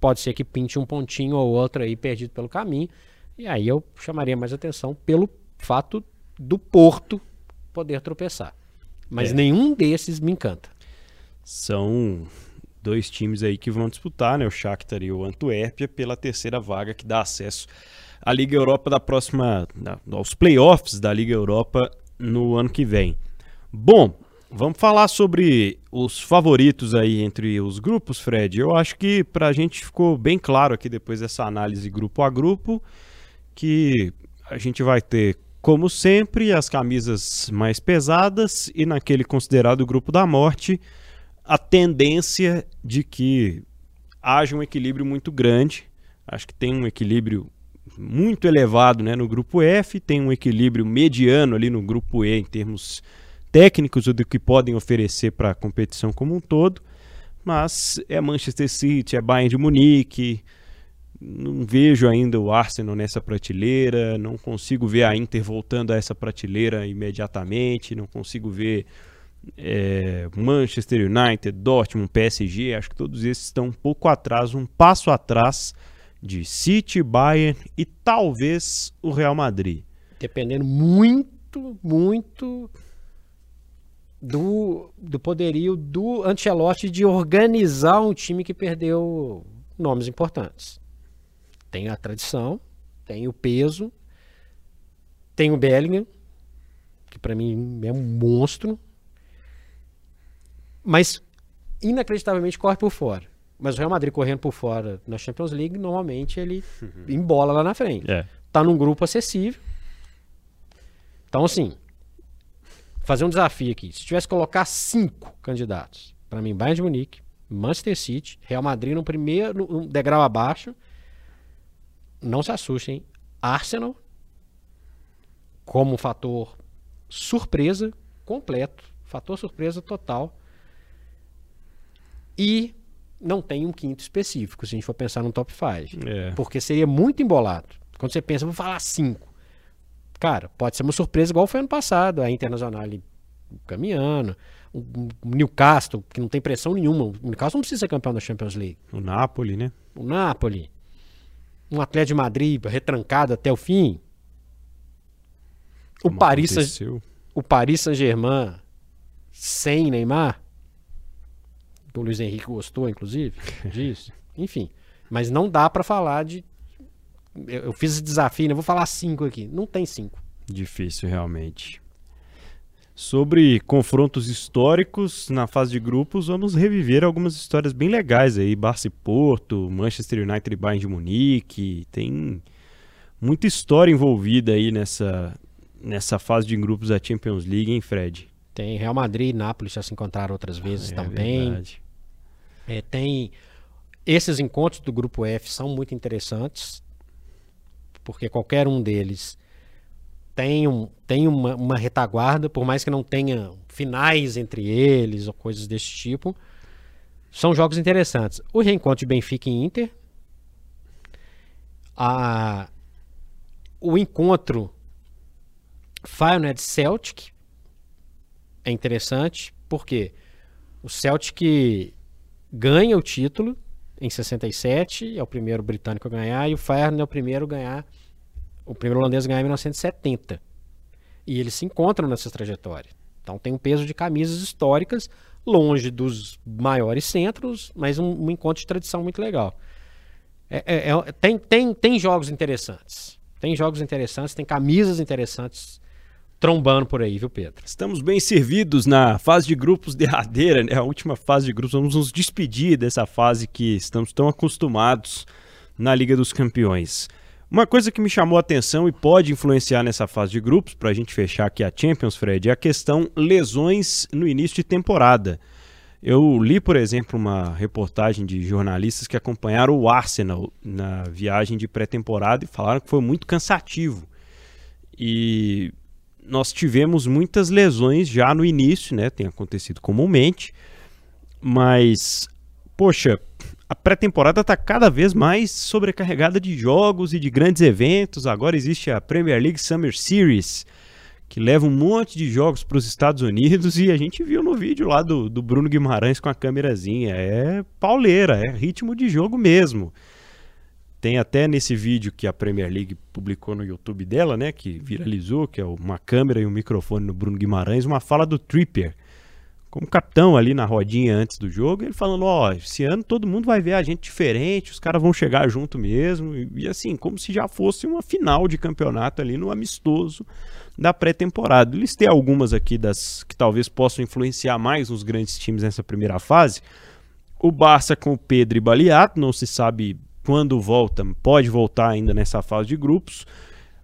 pode ser que pinte um pontinho ou outro aí perdido pelo caminho, e aí eu chamaria mais atenção pelo fato do Porto poder tropeçar. Mas é. nenhum desses me encanta. São dois times aí que vão disputar, né? O Shakhtar e o Antuérpia pela terceira vaga que dá acesso a Liga Europa da próxima. aos playoffs da Liga Europa no ano que vem. Bom, vamos falar sobre os favoritos aí entre os grupos, Fred. Eu acho que para a gente ficou bem claro aqui depois dessa análise grupo a grupo que a gente vai ter, como sempre, as camisas mais pesadas e naquele considerado grupo da morte, a tendência de que haja um equilíbrio muito grande. Acho que tem um equilíbrio muito elevado né, no grupo F, tem um equilíbrio mediano ali no grupo E em termos técnicos do que podem oferecer para a competição como um todo, mas é Manchester City, é Bayern de Munique, não vejo ainda o Arsenal nessa prateleira, não consigo ver a Inter voltando a essa prateleira imediatamente, não consigo ver é, Manchester United, Dortmund, PSG, acho que todos esses estão um pouco atrás, um passo atrás de City, Bayern e talvez o Real Madrid. Dependendo muito, muito do, do poderio do Ancelotti de organizar um time que perdeu nomes importantes. Tem a tradição, tem o peso, tem o Bellingham, para mim é um monstro. Mas inacreditavelmente corre por fora. Mas o Real Madrid correndo por fora na Champions League, normalmente ele embola lá na frente. É. Tá num grupo acessível. Então, assim, fazer um desafio aqui. Se tivesse que colocar cinco candidatos, para mim, Bayern de Munique, Manchester City, Real Madrid no primeiro um degrau abaixo, não se assustem. Arsenal, como um fator surpresa completo, fator surpresa total. E não tem um quinto específico, se a gente for pensar no top 5. É. Porque seria muito embolado. Quando você pensa, vou falar cinco. Cara, pode ser uma surpresa igual foi ano passado, a Internacional ali caminhando, o Newcastle, que não tem pressão nenhuma. O Newcastle não precisa ser campeão da Champions League. O Napoli, né? O Napoli, um Atlético de Madrid retrancado até o fim. O Como Paris, aconteceu. o Paris Saint-Germain sem Neymar. O Luiz Henrique gostou, inclusive, disso. <laughs> Enfim. Mas não dá pra falar de. Eu, eu fiz esse desafio, né? Vou falar cinco aqui. Não tem cinco. Difícil, realmente. Sobre confrontos históricos na fase de grupos, vamos reviver algumas histórias bem legais aí. Barça e Porto, Manchester United e Bayern de Munique. Tem muita história envolvida aí nessa, nessa fase de grupos da Champions League, hein, Fred? Tem Real Madrid e Nápoles já se encontraram outras vezes É também. verdade. É, tem esses encontros do grupo F são muito interessantes porque qualquer um deles tem, um, tem uma, uma retaguarda, por mais que não tenha finais entre eles ou coisas desse tipo, são jogos interessantes. O reencontro de Benfica e Inter, a, o encontro Feyenoord Celtic é interessante porque o Celtic ganha o título em 67, é o primeiro britânico a ganhar, e o Feyenoord é o primeiro a ganhar, o primeiro holandês a ganhar em 1970. E eles se encontram nessa trajetória. Então tem um peso de camisas históricas, longe dos maiores centros, mas um, um encontro de tradição muito legal. É- é- é- tem, tem, tem jogos interessantes. Tem jogos interessantes, tem camisas interessantes trombando por aí, viu, Pedro? Estamos bem servidos na fase de grupos derradeira, <laughs> né? A última fase de grupos. Vamos nos despedir dessa fase que estamos tão acostumados na Liga dos Campeões. Uma coisa que me chamou a atenção e pode influenciar nessa fase de grupos, para a gente fechar aqui a Champions, Fred, é a questão lesões no início de temporada. Eu li, por exemplo, uma reportagem de jornalistas que acompanharam o Arsenal na viagem de pré-temporada e falaram que foi muito cansativo. E nós tivemos muitas lesões já no início, né? Tem acontecido comumente. Mas, poxa, a pré-temporada está cada vez mais sobrecarregada de jogos e de grandes eventos. Agora existe a Premier League Summer Series, que leva um monte de jogos para os Estados Unidos. E a gente viu no vídeo lá do, do Bruno Guimarães com a câmerazinha. É pauleira, é ritmo de jogo mesmo. Tem até nesse vídeo que a Premier League publicou no YouTube dela, né, que viralizou, que é uma câmera e um microfone no Bruno Guimarães, uma fala do Trippier, como capitão ali na rodinha antes do jogo, ele falando, ó, esse ano todo mundo vai ver a gente diferente, os caras vão chegar junto mesmo, e, e assim, como se já fosse uma final de campeonato ali no amistoso da pré-temporada. Listei algumas aqui das que talvez possam influenciar mais os grandes times nessa primeira fase. O Barça com o Pedro e Baleato, não se sabe quando volta, pode voltar ainda nessa fase de grupos.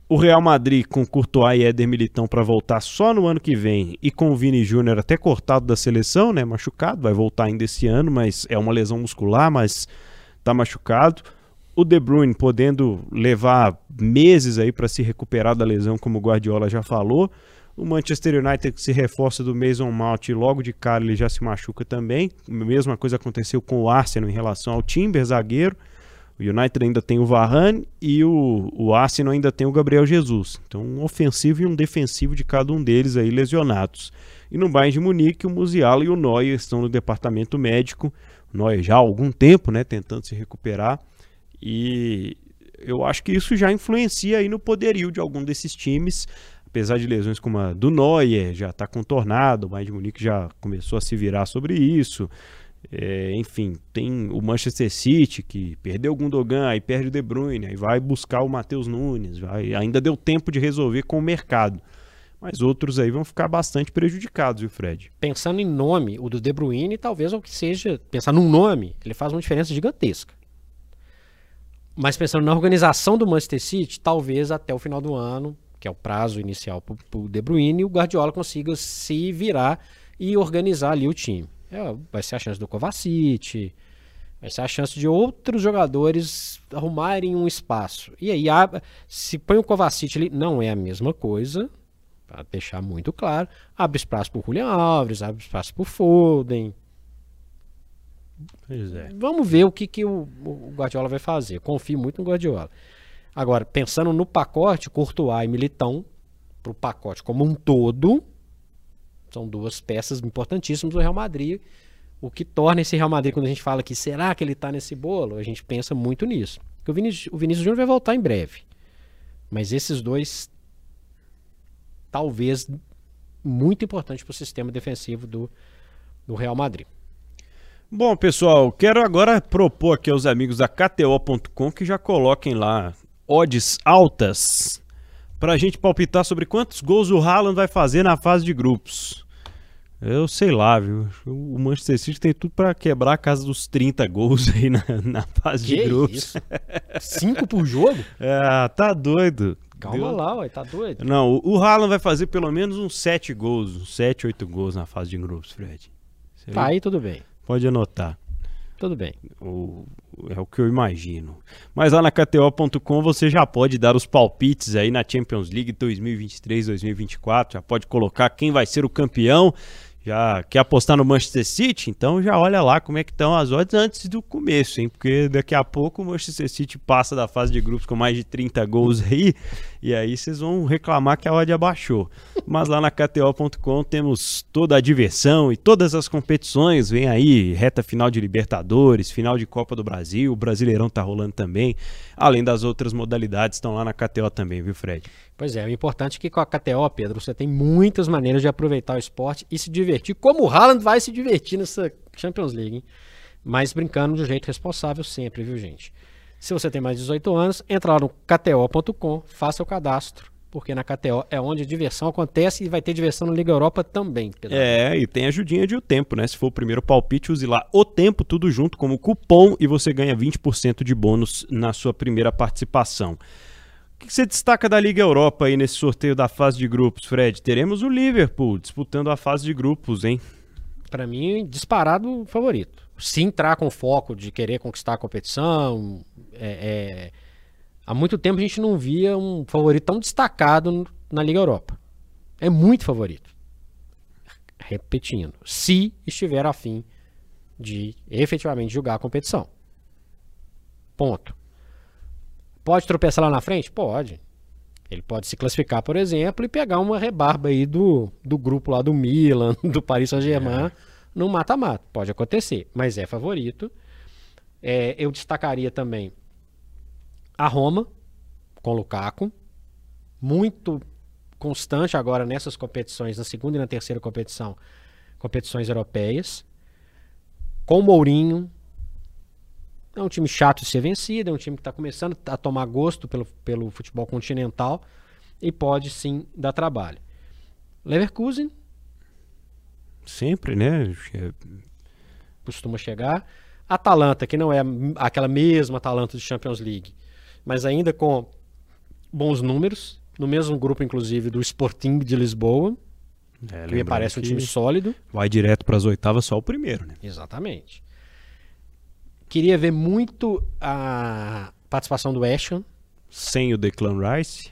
O Real Madrid com Courtois e Éder Militão para voltar só no ano que vem e com o Vini Júnior até cortado da seleção, né, machucado, vai voltar ainda esse ano, mas é uma lesão muscular, mas tá machucado. O De Bruyne podendo levar meses aí para se recuperar da lesão, como o Guardiola já falou. O Manchester United que se reforça do Mason Mount e logo de cara ele já se machuca também. A mesma coisa aconteceu com o Arsenal em relação ao Timber, zagueiro. O United ainda tem o Varane e o, o Arsenal ainda tem o Gabriel Jesus. Então, um ofensivo e um defensivo de cada um deles aí lesionados. E no Bayern de Munique, o Musiala e o Neuer estão no departamento médico. O Neuer já há algum tempo, né, tentando se recuperar. E eu acho que isso já influencia aí no poderio de algum desses times. Apesar de lesões como a do Neuer, já está contornado, o Bayern de Munique já começou a se virar sobre isso. É, enfim, tem o Manchester City que perdeu o Gundogan, aí perde o De Bruyne, aí vai buscar o Matheus Nunes, vai, ainda deu tempo de resolver com o mercado. mas outros aí vão ficar bastante prejudicados, viu, Fred? Pensando em nome, o do De Bruyne talvez o que seja, pensar num nome, ele faz uma diferença gigantesca. Mas pensando na organização do Manchester City, talvez até o final do ano, que é o prazo inicial para o De Bruyne, o Guardiola consiga se virar e organizar ali o time. É, vai ser a chance do Kovacic, vai ser a chance de outros jogadores arrumarem um espaço. E aí, se põe o Kovacic ali, não é a mesma coisa, para deixar muito claro. Abre espaço para o Julian Alves, abre espaço para o Foden. É. Vamos ver o que, que o, o, Guardiola vai fazer. Confio muito no Guardiola. Agora, pensando no pacote, Courtois e Militão, para o pacote como um todo, são duas peças importantíssimas do Real Madrid. O que torna esse Real Madrid, quando a gente fala que será que ele está nesse bolo, a gente pensa muito nisso. Porque o Vinícius, o Vinícius Júnior vai voltar em breve. Mas esses dois, talvez, muito importante para o sistema defensivo do, do Real Madrid. Bom, pessoal, quero agora propor aqui aos amigos da KTO.com que já coloquem lá odds altas para a gente palpitar sobre quantos gols o Haaland vai fazer na fase de grupos. Eu sei lá, viu? O Manchester City tem tudo para quebrar a casa dos 30 gols aí na, na fase que de grupos. Isso? Cinco por jogo? <laughs> É, tá doido. Calma Deu... lá, ué, tá doido. Não, o, o Haaland vai fazer pelo menos uns 7 gols, uns 7, 8 gols na fase de grupos, Fred. Tá aí tudo bem. Pode anotar. Tudo bem. O, é o que eu imagino. Mas lá na KTO.com você já pode dar os palpites aí na Champions League 2023-2024. Já pode colocar quem vai ser o campeão já quer apostar no Manchester City, então já olha lá como é que estão as odds antes do começo, hein? Porque daqui a pouco o Manchester City passa da fase de grupos com mais de 30 gols aí, e aí vocês vão reclamar que a odd abaixou. Mas lá na KTO.com temos toda a diversão e todas as competições, vem aí reta final de Libertadores, final de Copa do Brasil, o Brasileirão tá rolando também, além das outras modalidades estão lá na KTO também, viu Fred? Pois é, o importante é que com a KTO, Pedro, você tem muitas maneiras de aproveitar o esporte e se divertir, como o Haaland vai se divertir nessa Champions League, hein? mas brincando de um jeito responsável sempre, viu, gente? Se você tem mais de 18 anos, entra lá no kto.com, faça o cadastro, porque na KTO é onde a diversão acontece e vai ter diversão na Liga Europa também. Pedro. É, e tem ajudinha de o tempo, né? Se for o primeiro palpite, use lá o tempo, tudo junto como cupom e você ganha 20% de bônus na sua primeira participação. O que você destaca da Liga Europa aí nesse sorteio da fase de grupos, Fred? Teremos o Liverpool disputando a fase de grupos, hein? Para mim, disparado favorito. Se entrar com foco de querer conquistar a competição, é, é... há muito tempo a gente não via um favorito tão destacado na Liga Europa. É muito favorito. Repetindo, se estiver afim de efetivamente jogar a competição. Ponto. Pode tropeçar lá na frente? Pode. Ele pode se classificar, por exemplo, e pegar uma rebarba aí do, do grupo lá do Milan, <laughs> do Paris Saint-Germain, é. no mata-mata. Pode acontecer, mas é favorito. É, eu destacaria também a Roma, com Lukaku. Muito constante agora nessas competições, na segunda e na terceira competição, competições europeias. Com o Mourinho, é um time chato de ser vencido, é um time que está começando a tomar gosto pelo, pelo futebol continental e pode sim dar trabalho. Leverkusen. Sempre, né? Costuma chegar. Atalanta, que não é aquela mesma Atalanta de Champions League, mas ainda com bons números, no mesmo grupo, inclusive, do Sporting de Lisboa, é, que me parece um time sólido. Vai direto para as oitavas só o primeiro, né? Exatamente. Queria ver muito a participação do Ashton. Sem o Declan Rice.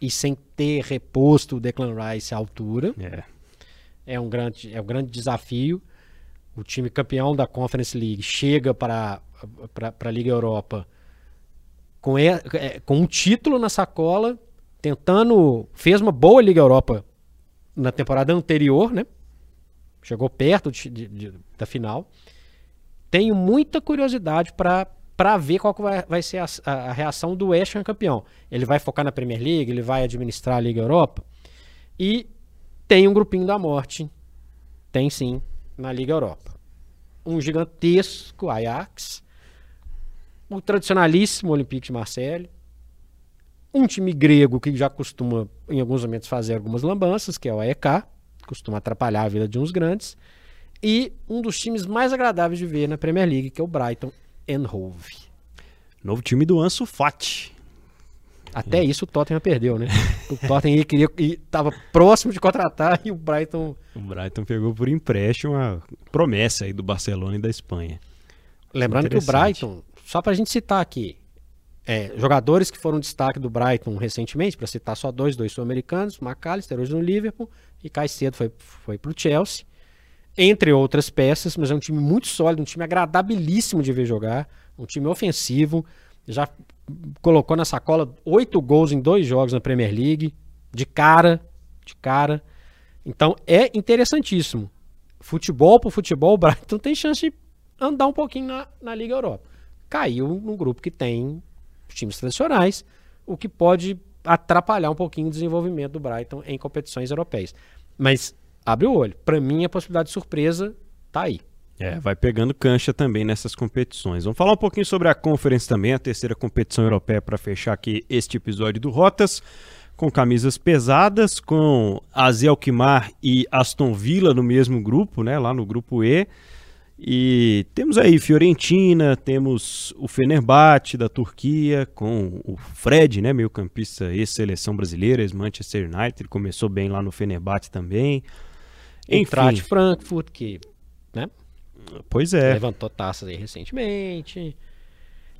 E sem ter reposto o Declan Rice à altura. É. É um grande, é um grande desafio. O time campeão da Conference League chega para a Liga Europa com, é, com um título na sacola, tentando. Fez uma boa Liga Europa na temporada anterior, né? Chegou perto de, de, de, da final tenho muita curiosidade para ver qual vai, vai ser a, a, reação do West Ham campeão. Ele vai focar na Premier League, ele vai administrar a Liga Europa. E tem um grupinho da morte. Tem sim, na Liga Europa. Um gigantesco Ajax. O tradicionalíssimo Olympique de Marseille. Um time grego que já costuma, em alguns momentos, fazer algumas lambanças, que é o AEK, costuma atrapalhar a vida de uns grandes. E um dos times mais agradáveis de ver na Premier League, que é o Brighton and Hove. Novo time do Ansu Fati. Até isso o Tottenham perdeu, né? O Tottenham queria e estava próximo de contratar e o Brighton. O Brighton pegou por empréstimo a promessa aí do Barcelona e da Espanha. Lembrando que o Brighton, só para a gente citar aqui, é, jogadores que foram destaque do Brighton recentemente, para citar só dois, dois sul-americanos, McAllister hoje no Liverpool e Caicedo foi, foi para o Chelsea, entre outras peças, mas é um time muito sólido, um time agradabilíssimo de ver jogar, um time ofensivo, já colocou na sacola oito gols em dois jogos na Premier League, de cara, de cara. Então é interessantíssimo. Futebol por futebol, <laughs> o Brighton tem chance de andar um pouquinho na, na Liga Europa. Caiu num grupo que tem times tradicionais, o que pode atrapalhar um pouquinho o desenvolvimento do Brighton em competições europeias. Mas abre o olho. Para mim, a possibilidade de surpresa tá aí. É, vai pegando cancha também nessas competições. Vamos falar um pouquinho sobre a Conference também, a terceira competição europeia para fechar aqui este episódio do Rotas, com camisas pesadas, com AZ Alkmaar e Aston Villa no mesmo grupo, né, lá no grupo E. E temos aí Fiorentina, temos o Fenerbahçe da Turquia, com o Fred, né, meio campista ex-seleção brasileira, ex-Manchester United, ele começou bem lá no Fenerbahçe também. Enfim. Frankfurt, que né, Pois é. Levantou taças aí recentemente.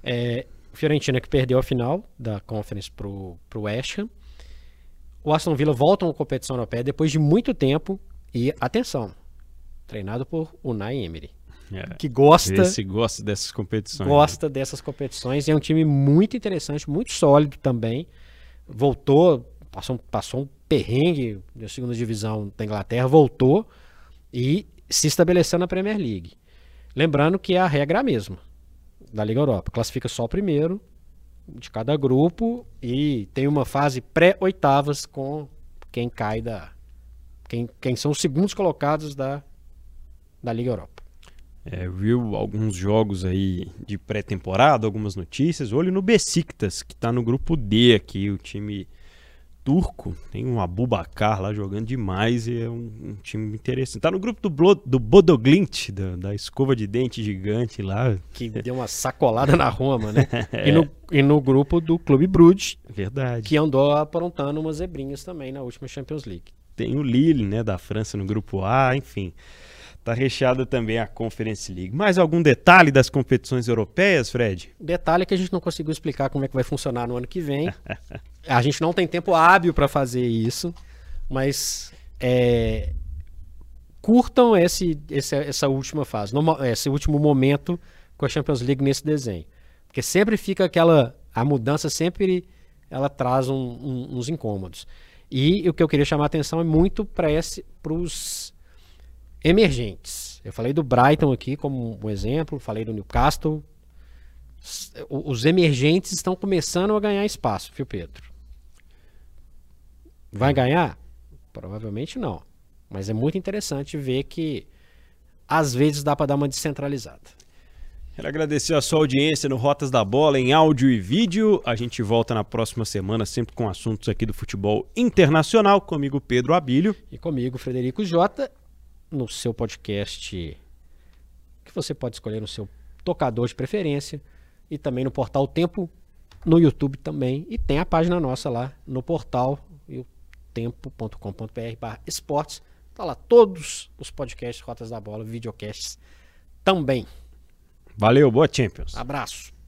É, Fiorentina que perdeu a final da Conference pro, pro West Ham. O Aston Villa volta a competição europeia depois de muito tempo. E, atenção, treinado por Unai Emery. É, que gosta, esse gosta dessas competições. Gosta né? dessas competições. E é um time muito interessante, muito sólido também. Voltou, passou, passou um perrengue na segunda divisão da Inglaterra, voltou e se estabeleceu na Premier League. Lembrando que a regra é a mesma da Liga Europa. Classifica só o primeiro de cada grupo e tem uma fase pré-oitavas com quem cai da. Quem, quem são os segundos colocados da, da Liga Europa. É, viu alguns jogos aí de pré-temporada, algumas notícias. Olho no Besiktas, que está no grupo D aqui, o time turco, tem um Abubacar lá jogando demais e é um, um time interessante. Tá no grupo do, Blo, do Bodoglint, da, da, escova de dente gigante lá. Que deu uma sacolada na Roma, né? <laughs> é. e, no, e no grupo do Clube Bruges. Verdade. Que andou aprontando umas zebrinhas também na última Champions League. Tem o Lille, né, da França no grupo A, enfim. Tá recheada também a Conference League. Mais algum detalhe das competições europeias, Fred? Detalhe que a gente não conseguiu explicar como é que vai funcionar no ano que vem. <laughs> a gente não tem tempo hábil para fazer isso, mas é, curtam esse, esse, essa última fase, esse último momento com a Champions League nesse desenho. Porque sempre fica aquela. A mudança sempre ela traz um, um, uns incômodos. E o que eu queria chamar a atenção é muito para os emergentes. Eu falei do Brighton aqui como um exemplo, falei do Newcastle. Os emergentes estão começando a ganhar espaço, viu, Pedro? Vai ganhar? Provavelmente não. Mas é muito interessante ver que às vezes dá para dar uma descentralizada. Quero agradecer a sua audiência no Rotas da Bola em áudio e vídeo. A gente volta na próxima semana, sempre com assuntos aqui do futebol internacional. Comigo, Pedro Abílio. E comigo, Frederico Jota no seu podcast que você pode escolher no seu tocador de preferência e também no portal Tempo no YouTube também e tem a página nossa lá no portal tempo.com.br esportes tá lá todos os podcasts Rotas da Bola, videocasts também. Valeu, boa Champions. Abraço.